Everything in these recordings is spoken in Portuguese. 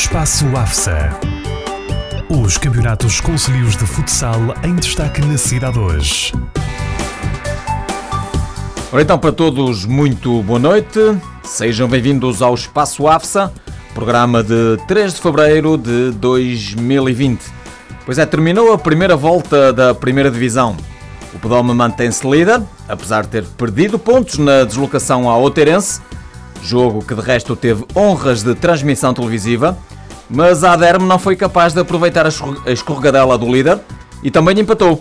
Espaço AFSA. Os campeonatos concelhios de futsal em destaque na cidade hoje. Ora então, para todos, muito boa noite. Sejam bem-vindos ao Espaço AFSA, programa de 3 de fevereiro de 2020. Pois é, terminou a primeira volta da primeira divisão. O Pedome mantém-se líder, apesar de ter perdido pontos na deslocação ao Outeirense, jogo que de resto teve honras de transmissão televisiva, mas a Aderme não foi capaz de aproveitar a escorregadela do líder e também empatou.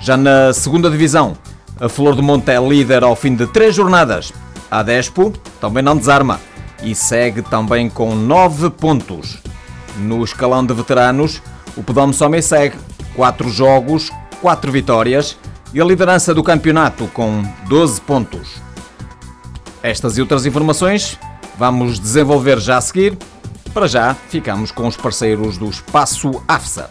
Já na segunda divisão, a Flor do Monte é líder ao fim de três jornadas. A Despo também não desarma e segue também com 9 pontos. No escalão de veteranos, o Pedome Somem segue 4 jogos, 4 vitórias e a liderança do campeonato com 12 pontos. Estas e outras informações vamos desenvolver já a seguir. Para já, ficamos com os parceiros do Espaço AFSA.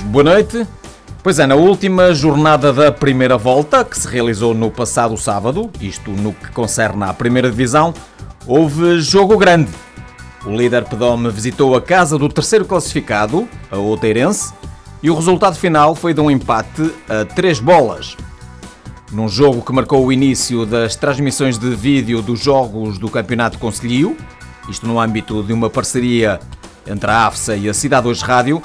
boa noite. Pois é, na última jornada da primeira volta, que se realizou no passado sábado, isto no que concerne à primeira divisão, houve jogo grande. O líder Pedome visitou a casa do terceiro classificado, a Outeirense, e o resultado final foi de um empate a três bolas. Num jogo que marcou o início das transmissões de vídeo dos jogos do Campeonato Conselhio, isto no âmbito de uma parceria entre a AFSA e a Cidade Hoje Rádio,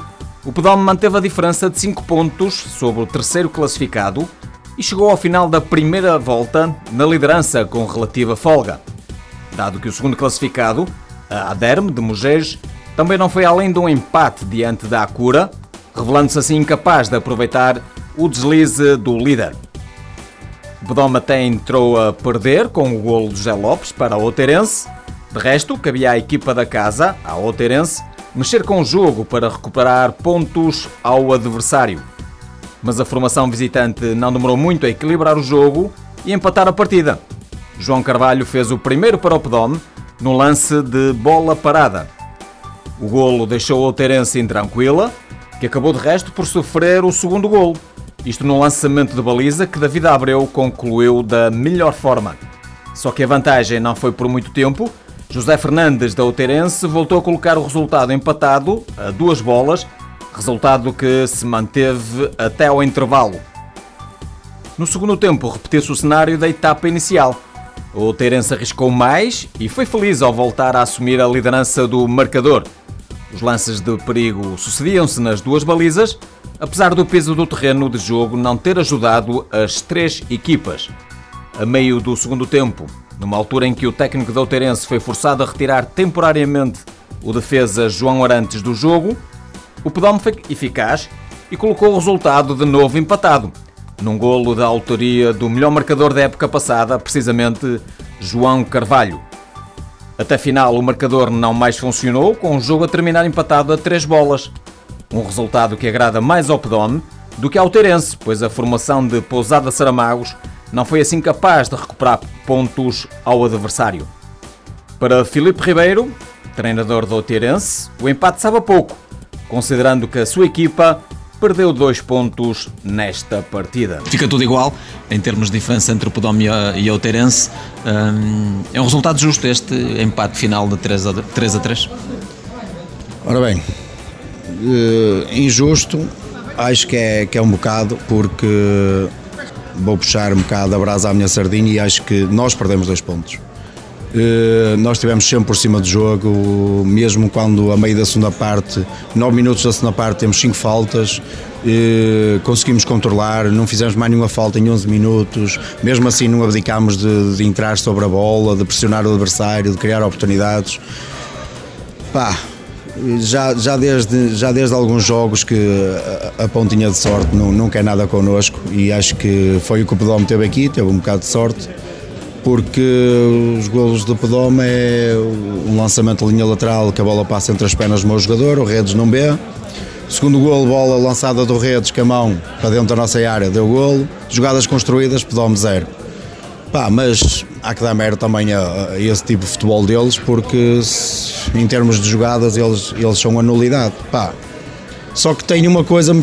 o Pedome manteve a diferença de 5 pontos sobre o terceiro classificado e chegou ao final da primeira volta na liderança com relativa folga. Dado que o segundo classificado, a Aderme de Mugeres, também não foi além de um empate diante da Acura, revelando-se assim incapaz de aproveitar o deslize do líder. O Pedome até entrou a perder com o golo de José Lopes para o Outeirense. De resto, cabia à equipa da casa, a Outeirense, mexer com o jogo para recuperar pontos ao adversário. Mas a formação visitante não demorou muito a equilibrar o jogo e empatar a partida. João Carvalho fez o primeiro para o Pedome no lance de bola parada. O golo deixou o Outeirense intranquila, que acabou de resto por sofrer o segundo golo. Isto no lançamento de baliza que David Abreu concluiu da melhor forma. Só que a vantagem não foi por muito tempo José Fernandes da Outeirense voltou a colocar o resultado empatado a duas bolas, resultado que se manteve até ao intervalo. No segundo tempo, repetiu-se o cenário da etapa inicial. O Outeirense arriscou mais e foi feliz ao voltar a assumir a liderança do marcador. Os lances de perigo sucediam-se nas duas balizas, apesar do peso do terreno de jogo não ter ajudado as três equipas. A meio do segundo tempo, numa altura em que o técnico da Outeirense foi forçado a retirar temporariamente o defesa João Arantes do jogo, o Pedome foi eficaz e colocou o resultado de novo empatado, num golo da autoria do melhor marcador da época passada, precisamente João Carvalho. Até final o marcador não mais funcionou, com o jogo a terminar empatado a três bolas. Um resultado que agrada mais ao Pedome do que ao Teirense, pois a formação de Pousada Saramagos não foi assim capaz de recuperar pontos ao adversário. Para Filipe Ribeiro, treinador do Outeirense, o empate sabe a pouco, considerando que a sua equipa perdeu dois pontos nesta partida. Fica tudo igual em termos de diferença entre o Podome e o Outeirense. Hum, é um resultado justo este empate final de 3 a 3. A 3. Ora bem, uh, injusto, acho que é, que é um bocado, porque vou puxar um bocado a brasa à minha sardinha e acho que nós perdemos dois pontos. Uh, nós estivemos sempre por cima do jogo, mesmo quando a meio da segunda parte, 9 minutos da segunda parte, temos 5 faltas, uh, conseguimos controlar, não fizemos mais nenhuma falta em 11 minutos, mesmo assim não abdicámos de, de entrar sobre a bola, de pressionar o adversário, de criar oportunidades. Pá, já, já, desde, já desde alguns jogos que a, a pontinha de sorte não, não quer nada connosco e acho que foi o que o Pedome teve aqui, teve um bocado de sorte, porque os golos do Pedome é um lançamento de linha lateral que a bola passa entre as pernas do meu jogador, o Redes não vê. Segundo golo, bola lançada do Redes com a mão para dentro da nossa área, deu golo. Jogadas construídas, Pedome zero. Pá, mas há que dar mérito também a, a, esse tipo de futebol deles, porque se, em termos de jogadas eles, eles são a nulidade. Pá. Só que tem uma coisa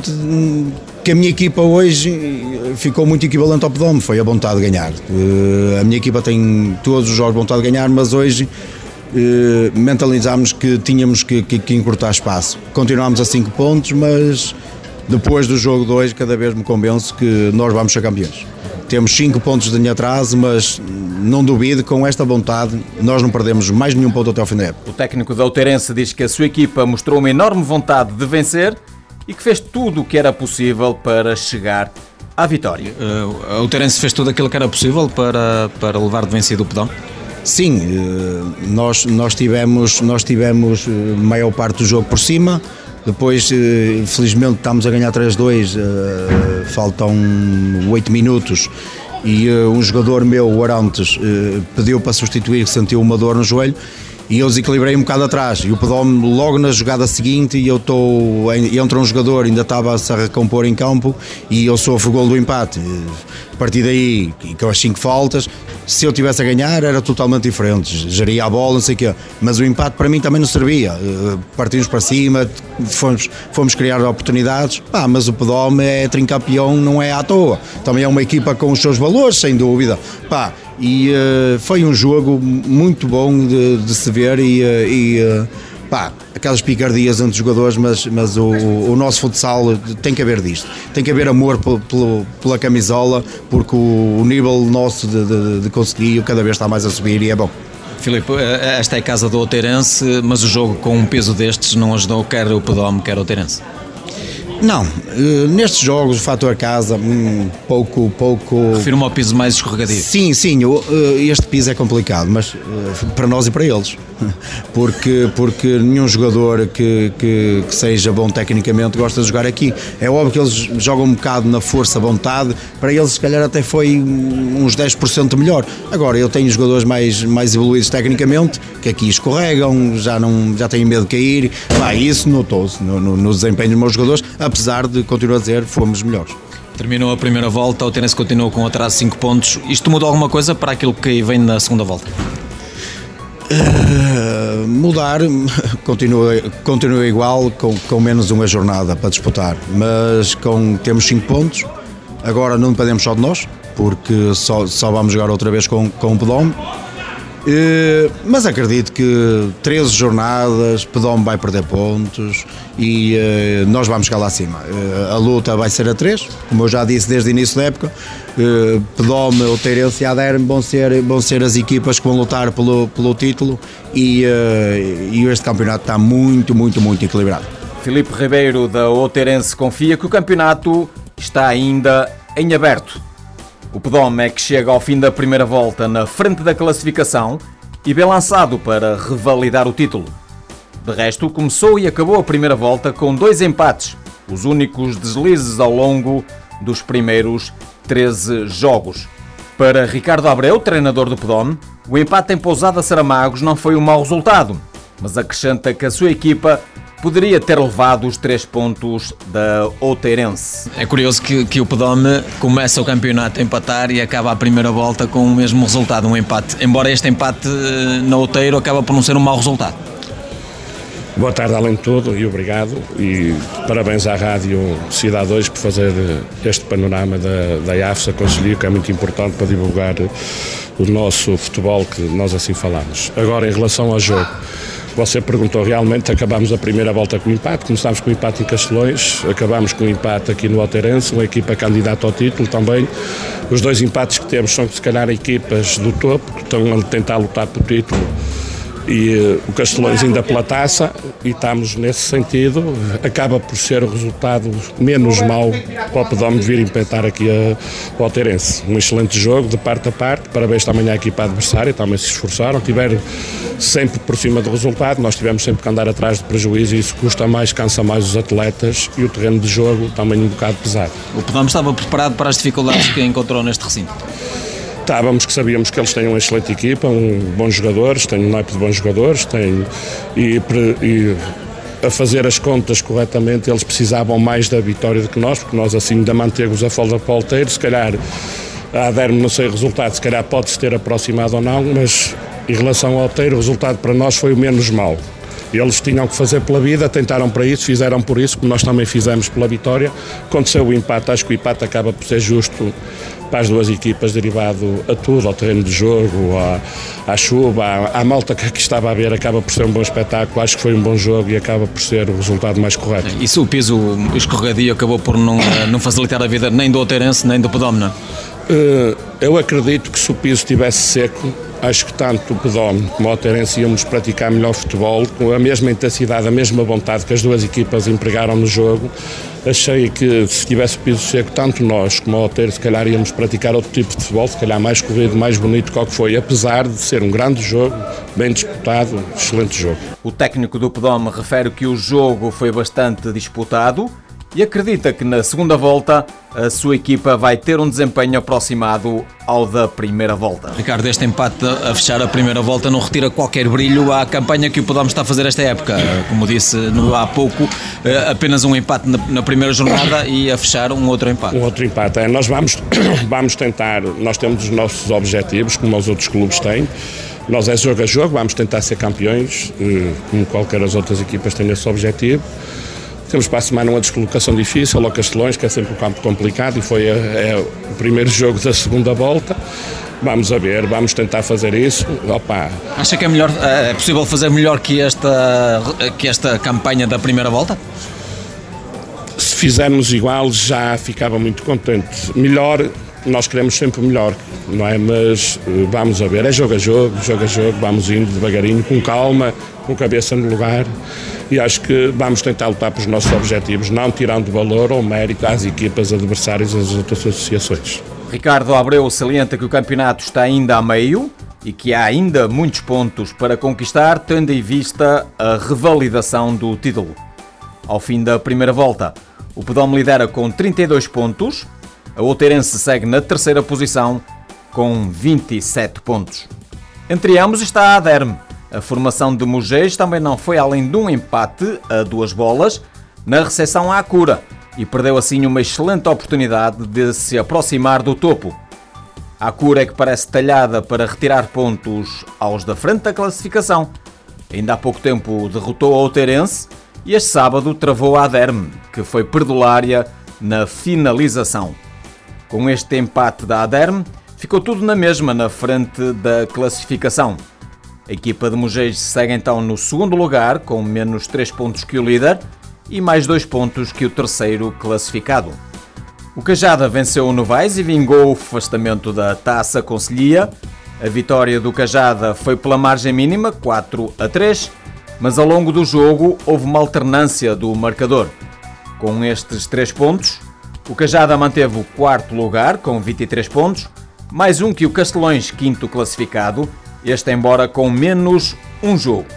que a minha equipa hoje ficou muito equivalente ao Pedome, foi a vontade de ganhar. Uh, a minha equipa tem todos os jogos vontade de ganhar, mas hoje uh, mentalizámos que tínhamos que, que, que encurtar espaço. Continuámos a 5 pontos, mas depois do jogo 2 cada vez me convenço que nós vamos ser campeões. Temos 5 pontos de atraso, mas não duvido, com esta vontade, nós não perdemos mais nenhum ponto até ao fim da época. O técnico da Outeirense diz que a sua equipa mostrou uma enorme vontade de vencer e que fez tudo o que era possível para chegar à vitória. Uh, a Outeirense fez tudo aquilo que era possível para, para levar de vencido o pedão? Sim, eh, nós, nós tivemos, nós tivemos eh, maior parte do jogo por cima, depois, eh, felizmente, estamos a ganhar 3-2, eh, faltam 8 minutos. E eh, um jogador meu, o Arantes, pediu para substituir, sentiu uma dor no joelho e eu desequilibrei um bocado atrás. E o pedou-me logo na jogada seguinte e eu estou entra um jogador ainda estava a se recompor em campo e eu sofro o gol do empate. A partir daí com as 5 faltas se eu tivesse a ganhar era totalmente diferente. Geria a bola não sei o quê. Mas o empate para mim também não servia. Eh, partimos para cima fomos, fomos criar oportunidades. Pá, mas o Pedome é tricampeão não é à toa. Também é uma equipa com os seus valores sem dúvida. Pá, e uh, foi um jogo muito bom de, de se ver e, uh, e uh, pá, aquelas picardias entre os jogadores, mas, mas o, o, nosso futsal tem que haver disto. Tem que haver amor pela camisola, porque o, o nível nosso de, de, de, conseguir cada vez está mais a subir e é bom. Filipe, esta é a casa do Outeirense, mas o jogo com um peso destes não ajudou quer o Pedome, quer o Outeirense. Não, eh, nestes jogos o fator casa, um pouco, pouco. Refiro-me ao piso mais escorregadio. Sim, sim, eh, este piso é complicado, mas eh, para nós e para eles. Porque, porque nenhum jogador que, que, que, seja bom tecnicamente gosta de jogar aqui. É óbvio que eles jogam um bocado na força, vontade, para eles se calhar até foi uns 10% melhor. Agora eu tenho jogadores mais, mais evoluídos tecnicamente, que aqui escorregam, já, não, já têm medo de cair. Bah, isso notou-se no, no, no desempenho dos meus jogadores apesar de, continuo a dizer, fomos melhores. Terminou a primeira volta, o Tenerife continuou com atraso de 5 pontos. Isto mudou alguma coisa para aquilo que vem na segunda volta? Uh, mudar continua, continua igual com, com menos uma jornada para disputar mas com, temos 5 pontos agora não dependemos só de nós porque só, só vamos jogar outra vez com, com o Pedome mas acredito que 13 jornadas, Pedome vai perder pontos e uh, nós vamos chegar lá acima. Uh, a luta vai ser a 3, como eu já disse desde o início da época. Pedome, o Teirense e a Aderme vão ser, vão ser as equipas que vão lutar pelo, pelo título e, e este campeonato está muito, muito, muito equilibrado. Filipe Ribeiro da Oteirense confia que o campeonato está ainda em aberto. O Pedome é que chega ao fim da primeira volta na frente da classificação e bem lançado para revalidar o título. De resto, começou e acabou a primeira volta com dois empates, os únicos deslizes ao longo dos primeiros 13 jogos. Para Ricardo Abreu, treinador do Pedome, o empate em Pousada Saramagos não foi um mau resultado, mas acrescenta que a sua equipa poderia ter levado os três pontos da Outeirense. É curioso que, que o Pedome começa o campeonato a empatar e acaba a primeira volta com o mesmo resultado, um empate. Embora este empate eh, na Outeiro acaba por não ser um mau resultado. Boa tarde, além de tudo, e obrigado. E parabéns à Rádio Cidade 2 por fazer este panorama da, da AFSA Conselho, que é muito importante para divulgar o nosso futebol, que nós assim falamos. Agora, em relação ao jogo, Você perguntou realmente, acabámos a primeira volta com empate, começámos com empate em Castelões, acabámos com empate aqui no Alterense, uma equipa candidata ao título também. Os dois empates que temos são se calhar equipas do topo, que estão a tentar lutar pelo título e uh, o Castelões ainda pela taça e estamos nesse sentido. Acaba por ser o resultado menos mau para o Pedome vir empatar aqui a, Alterense. Um excelente jogo de parte a parte. Parabéns também à equipa adversária, também se esforçaram, tiveram sempre por cima do resultado. Nós tivemos sempre que andar atrás de prejuízo e isso custa mais, cansa mais os atletas e o terreno de jogo também um bocado pesado. O Pedome estava preparado para as dificuldades que encontrou neste recinto? Estávamos que sabíamos que eles têm uma excelente equipa, um, bons jogadores, têm um naipe de bons jogadores, têm, e, e a fazer as contas corretamente, eles precisavam mais da vitória do que nós, porque nós assim ainda mantemos a folga para o Alteiro, se calhar a Aderme não sei o resultado, se calhar pode-se ter aproximado ou não, mas em relação ao Alteiro o resultado para nós foi o menos mau. Eles tinham que fazer pela vida, tentaram para isso, fizeram por isso, como nós também fizemos pela vitória. Aconteceu o empate, acho que o empate acaba por ser justo para as duas equipas, derivado a tudo, ao terreno de jogo, à, à chuva, à, à, malta que aqui estava a ver, acaba por ser um bom espetáculo. Acho que foi um bom jogo e acaba por ser o resultado mais correto. E se o piso escorregadio acabou por não, eh, não facilitar a vida nem do Outeirense nem do Pedómena? Uh, eu acredito que se o piso estivesse seco, acho que tanto o Pedome como o Alterense íamos praticar melhor futebol, com a mesma intensidade, a mesma vontade que as duas equipas empregaram no jogo. Achei que se tivesse piso seco, tanto nós como o Alter, se calhar íamos praticar outro tipo de futebol, se calhar mais corrido, mais bonito que o que foi, apesar de ser um grande jogo, bem disputado, excelente jogo. O técnico do Pedome refere que o jogo foi bastante disputado, e acredita que na segunda volta a sua equipa vai ter um desempenho aproximado ao da primeira volta. Ricardo, este empate a fechar a primeira volta não retira qualquer brilho à campanha que o Podamos está a fazer esta época. Como disse no, há pouco, eh, apenas um empate na, primeira jornada e a fechar um outro empate. Um outro empate. É, nós vamos, vamos tentar, nós temos os nossos objetivos, como os outros clubes têm. Nós é jogo a jogo, vamos tentar ser campeões, eh, como qualquer as outras equipas têm esse objetivo. Temos para a semana uma descolocação difícil ao Castelões, que é sempre um campo complicado e foi a, é, é o primeiro jogo da segunda volta. Vamos a ver, vamos tentar fazer isso. Opa. Acha que é, melhor, é possível fazer melhor que esta, que esta campanha da primeira volta? Se fizermos igual, já ficava muito contente. Melhor, nós queremos sempre melhor, não é? Mas eh, vamos a ver, é jogo a jogo, jogo a jogo, vamos indo devagarinho, com calma, com cabeça no lugar e acho que vamos tentar lutar pelos nossos objetivos, não tirando valor ou mérito às equipas adversárias e às outras associações. Ricardo Abreu salienta que o campeonato está ainda a meio e que há ainda muitos pontos para conquistar, tendo em vista a revalidação do título. Ao fim da primeira volta, o Pedome lidera com 32 pontos, a Outeirense segue na terceira posição com 27 pontos. Entre ambos está a Aderme, a formação de Mugês também não foi além de um empate a duas bolas na recepção à cura e perdeu assim uma excelente oportunidade de se aproximar do topo. A cura é que parece talhada para retirar pontos aos da frente da classificação. Ainda há pouco tempo derrotou a Outeirense e este sábado travou a Aderme, que foi perdulária na finalização. Com este empate da Aderme, ficou tudo na mesma na frente da classificação. A equipa de Mugeis segue então no segundo lugar, com menos 3 pontos que o líder e mais 2 pontos que o terceiro classificado. O Cajada venceu o Novais e vingou o afastamento da Taça Conselhia. A vitória do Cajada foi pela margem mínima, 4 a 3, mas ao longo do jogo houve uma alternância do marcador. Com estes 3 pontos, o Cajada manteve o quarto lugar, com 23 pontos, mais um que o Castelões, quinto classificado, este embora com menos um jogo.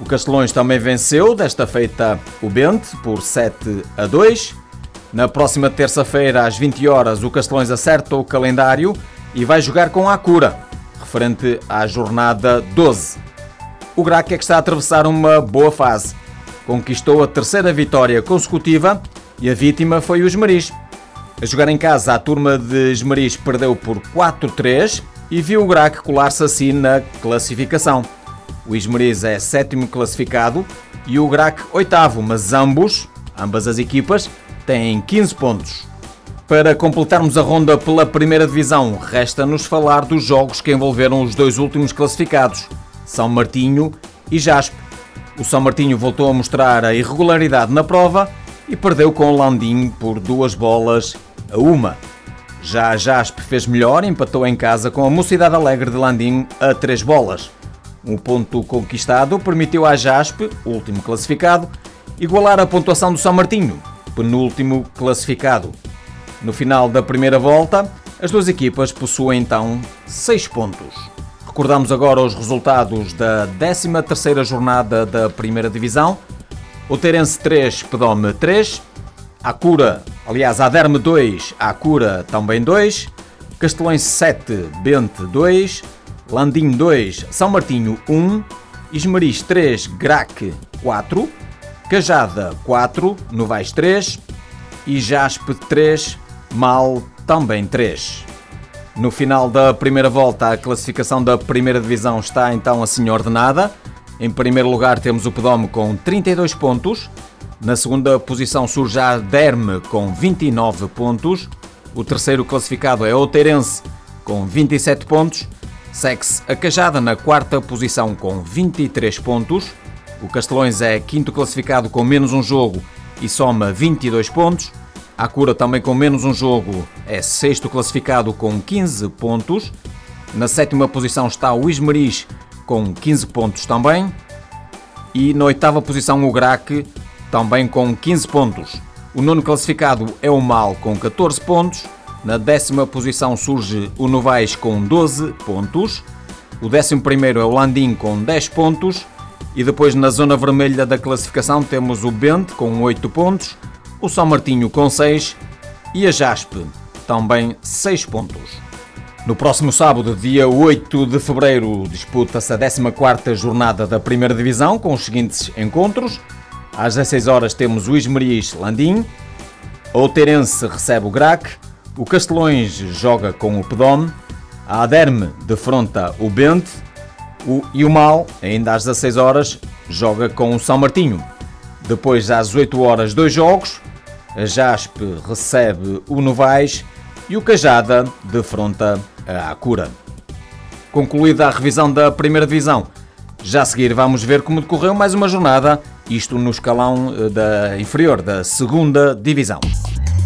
O Castelões também venceu, desta feita, o Bente por 7 a 2. Na próxima terça-feira, às 20 horas, o Castelões acerta o calendário e vai jogar com a Cura, referente à jornada 12. O Grac é que está a atravessar uma boa fase. Conquistou a terceira vitória consecutiva e a vítima foi o Esmeriz. A jogar em casa, a turma de Esmeriz perdeu por 4-3 e viu o Grac colar-se assim na classificação. O Ismeriz é sétimo classificado e o Grac oitavo, mas ambos, ambas as equipas, têm 15 pontos. Para completarmos a ronda pela primeira divisão, resta-nos falar dos jogos que envolveram os dois últimos classificados, São Martinho e Jaspe. O São Martinho voltou a mostrar a irregularidade na prova e perdeu com o Landim por duas bolas a uma. Já a Jaspe fez melhor, empatou em casa com a Mocidade Alegre de Landim a três bolas. Um ponto conquistado permitiu à Jaspe, último classificado, igualar a pontuação do São Martinho, penúltimo classificado. No final da primeira volta, as duas equipas possuem então seis pontos. Recordamos agora os resultados da 13ª jornada da Primeira Divisão. O Terense 3, Pedome 3. Acura, aliás, Aderme 2, Acura também 2. Castelões 7, Bente 2. Landim 2, São Martinho 1. Ismaris 3, Grac 4. Cajada 4, Novais 3. E Jaspe 3, Mal também 3. No final da primeira volta, a classificação da primeira divisão está então assim ordenada. Em primeiro lugar temos o Pedome com 32 pontos. Na segunda posição surge a Derme com 29 pontos. O terceiro classificado é o Teirense com 27 pontos. Segue-se a Cajada na quarta posição com 23 pontos. O Castelões é quinto classificado com menos um jogo e soma 22 pontos. A Cura também com menos um jogo é sexto classificado com 15 pontos. Na sétima posição está o Ismeris com 15 pontos também. E na oitava posição o Grac também com 15 pontos. O nono classificado é o Mal com 14 pontos. Na décima posição surge o Novais com 12 pontos. O décimo primeiro é o Landim com 10 pontos. E depois na zona vermelha da classificação temos o Bente com 8 pontos o São Martinho com 6 e a Jaspe também 6 pontos. No próximo sábado, dia 8 de fevereiro, disputa-se a 14ª jornada da Primeira Divisão com os seguintes encontros. Às 16 horas temos o Ismeriz Landim, o Terence recebe o Grac, o Castelões joga com o Pedome, a Aderme defronta o Bente o, e o Mal, ainda às 16 horas, joga com o São Martinho. Depois, às 18 horas, dois jogos. A Jaspe recebe o Novais e o Cajada defronta a Acura. Concluída a revisão da primeira divisão, já a seguir vamos ver como decorreu mais uma jornada, isto no escalão eh, da inferior da segunda divisão.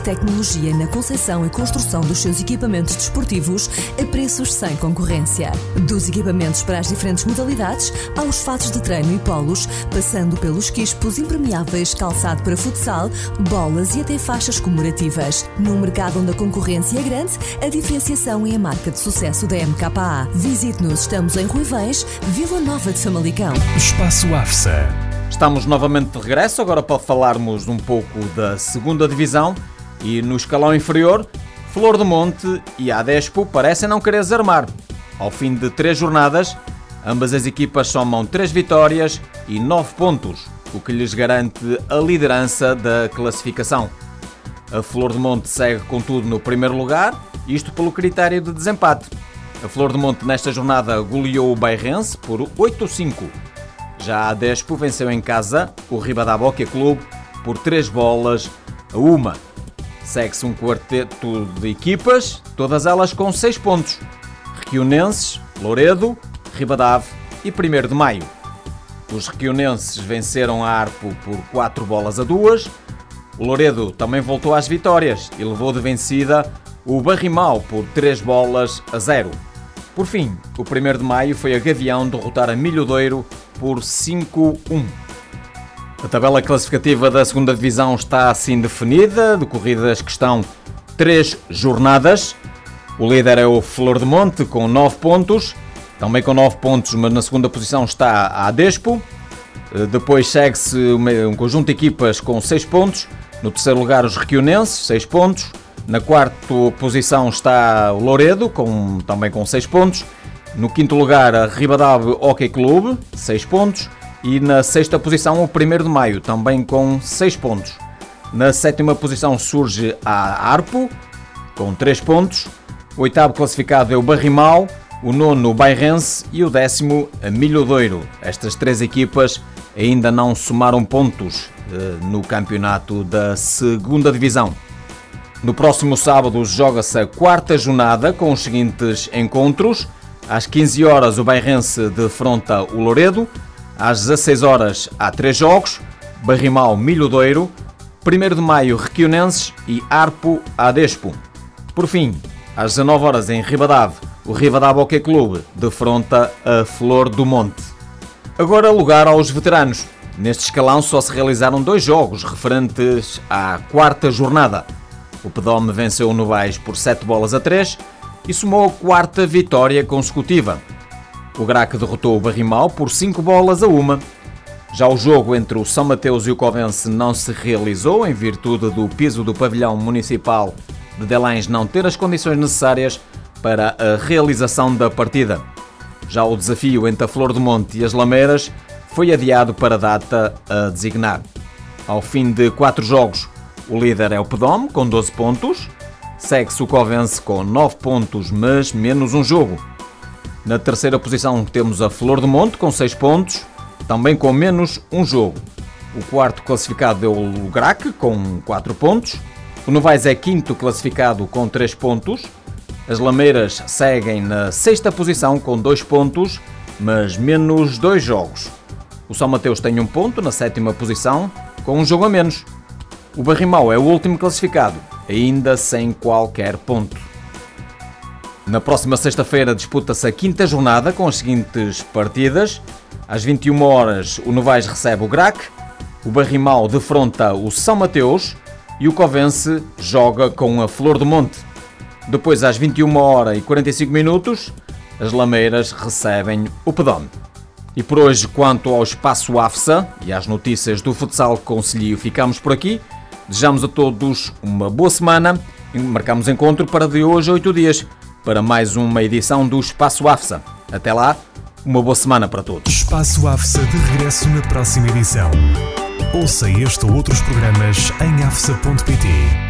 tecnologia na concepção e construção dos seus equipamentos desportivos a preços sem concorrência. Dos equipamentos para as diferentes modalidades, aos fatos de treino e polos, passando pelos quispos impermeáveis, calçado para futsal, bolas e até faixas comemorativas. Num mercado onde a concorrência é grande, a diferenciação é a marca de sucesso da MKA. Visite-nos, estamos em Ruivães, Vila Nova de Famalicão. Espaço AFSA. Estamos novamente de regresso, agora para falarmos um pouco da segunda divisão e no escalão inferior, Flor do Monte e a Despo parecem não querer desarmar. Ao fim de três jornadas, ambas as equipas somam três vitórias e nove pontos, o que lhes garante a liderança da classificação. A Flor do Monte segue, contudo, no primeiro lugar, isto pelo critério de desempate. A Flor do Monte nesta jornada goleou o Bairrense por 8-5. Já a Despo venceu em casa o Ribadaboque Clube por 3 bolas a uma. Segue-se um quarteto de equipas, todas elas com 6 pontos. Requionenses, Loredo, Ribadave e 1 de Maio. Os requionenses venceram a Arpo por 4 bolas a 2. O Loredo também voltou às vitórias e levou de vencida o Barrimal por 3 bolas a 0. Por fim, o 1 de Maio foi a Gavião derrotar a Milhodeiro por 5-1. A tabela classificativa da segunda divisão está assim definida, decorridas que estão três jornadas. O líder é o Flor de Monte com 9 pontos, também com 9 pontos, mas na segunda posição está a Adespo. Eh, depois segue-se um conjunto de equipas com 6 pontos. No terceiro lugar, os Requionenses, 6 pontos. Na quarta posição está o Loredo, com, também com 6 pontos. No quinto lugar, a Ribadave Hockey Clube, 6 pontos. E na sexta posição, o 1 de Maio, também com 6 pontos. Na sétima posição surge a Arpo, com 3 pontos. O oitavo classificado é o Barrimal, o nono o Bairrense e o décimo a Milhodeiro. Estas três equipas ainda não somaram pontos eh, no campeonato da segunda divisão. No próximo sábado joga-se a quarta jornada com os seguintes encontros. Às 15 horas o Bairrense defronta o Loredo. Às 16 horas há três jogos: Barrimal Milhodeiro, 1 de Maio Requionenses e Arpo Adespo. Por fim, às 19 horas em Ribadave, o Ribadave Hockey Clube defronta a Flor do Monte. Agora lugar aos veteranos. Neste escalão só se realizaram dois jogos referentes à quarta jornada. O Pedome venceu o Novais por 7 bolas a 3 e somou a quarta vitória consecutiva. O Grac derrotou o Barrimal por 5 bolas a uma. Já o jogo entre o São Mateus e o Covense não se realizou em virtude do piso do pavilhão municipal de Delães não ter as condições necessárias para a realização da partida. Já o desafio entre a Flor do Monte e as Lameiras foi adiado para a data a designar. Ao fim de quatro jogos, o líder é o Pedome, com 12 pontos. Segue-se o Covense com 9 pontos, mas menos um jogo. Na terceira posição temos a Flor do Monte, com 6 pontos, também com menos um jogo. O quarto classificado é o Grac, com 4 pontos. O Novaes é quinto classificado com 3 pontos. As Lameiras seguem na sexta posição com 2 pontos, mas menos 2 jogos. O São Mateus tem um ponto na sétima posição, com um jogo a menos. O Barrimau é o último classificado, ainda sem qualquer ponto. Na próxima sexta-feira disputa-se a quinta jornada com as seguintes partidas. Às 21 horas o Novaes recebe o Grac, o Barrimal defronta o São Mateus e o Covense joga com a Flor do Monte. Depois, às 21 horas e 45 minutos, as Lameiras recebem o Pedome. E por hoje, quanto ao espaço AFSA e às notícias do futsal Conselho, ficamos por aqui. Desejamos a todos uma boa semana e marcamos encontro para de hoje a 8 dias para mais uma edição do Espaço AFSA. Até lá, uma boa semana para todos. Espaço AFSA de regresso na próxima edição. Ouça este ou outros programas em afsa.pt.